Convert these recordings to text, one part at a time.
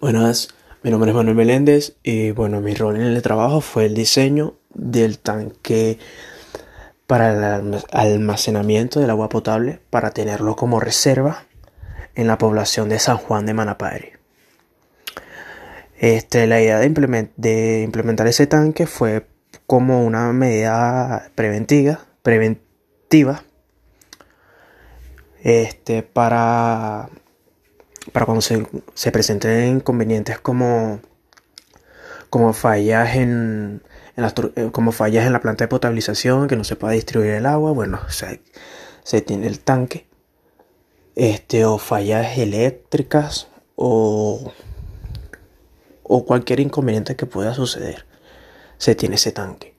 Buenas, mi nombre es Manuel Meléndez y bueno, mi rol en el trabajo fue el diseño del tanque para el almacenamiento del agua potable para tenerlo como reserva en la población de San Juan de Manapari. Este, la idea de, de implementar ese tanque fue como una medida preventiva, preventiva este, para para cuando se, presenten inconvenientes como, como fallas en, eh, como fallas en la planta de potabilización, que no se pueda distribuir el agua, bueno, se, se tiene el tanque, este, o fallas eléctricas, o, o cualquier inconveniente que pueda suceder, se tiene ese tanque.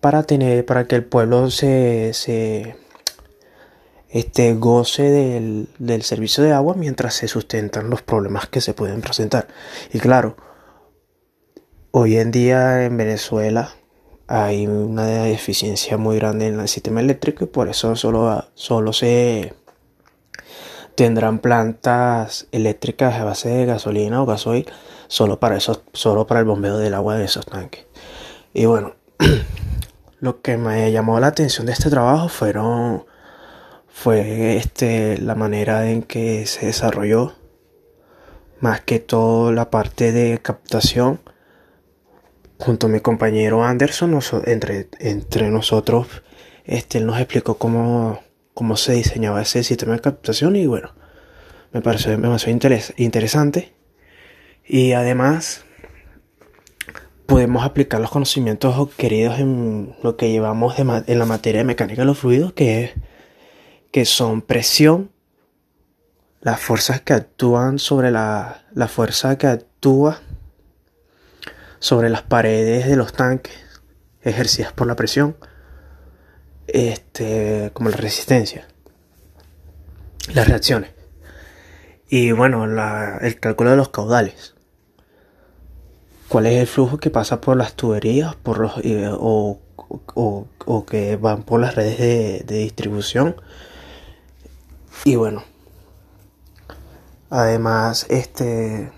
Para tener, para que el pueblo se, se este, goce del, del servicio de agua mientras se sustentan los problemas que se pueden presentar. Y claro, hoy en día en Venezuela hay una deficiencia muy grande en el sistema eléctrico y por eso solo, solo se tendrán plantas eléctricas a base de gasolina o gasoil solo para solo para el bombeo del agua de esos tanques. Y bueno, lo que me llamó la atención de este trabajo fueron fue este, la manera en que se desarrolló, más que todo la parte de captación. Junto a mi compañero Anderson, entre, entre nosotros, este, él nos explicó cómo, cómo se diseñaba ese sistema de captación y bueno, me pareció demasiado interesante. Y además, podemos aplicar los conocimientos queridos en lo que llevamos en la materia de mecánica de los fluidos, que es que son presión, las fuerzas que actúan sobre la, la fuerza que actúa sobre las paredes de los tanques ejercidas por la presión, este, como la resistencia, las reacciones. Y bueno, el cálculo de los caudales. ¿Cuál es el flujo que pasa por las tuberías por o, o, que van por las redes de, de distribución? Y bueno, además, este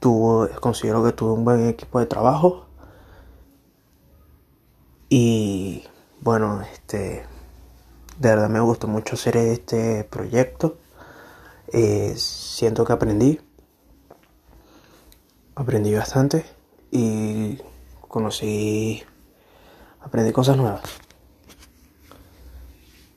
tuvo, considero que tuve un buen equipo de trabajo. Y bueno, este, de verdad me gustó mucho hacer este proyecto. Eh, siento que aprendí, aprendí bastante y conocí, aprendí cosas nuevas.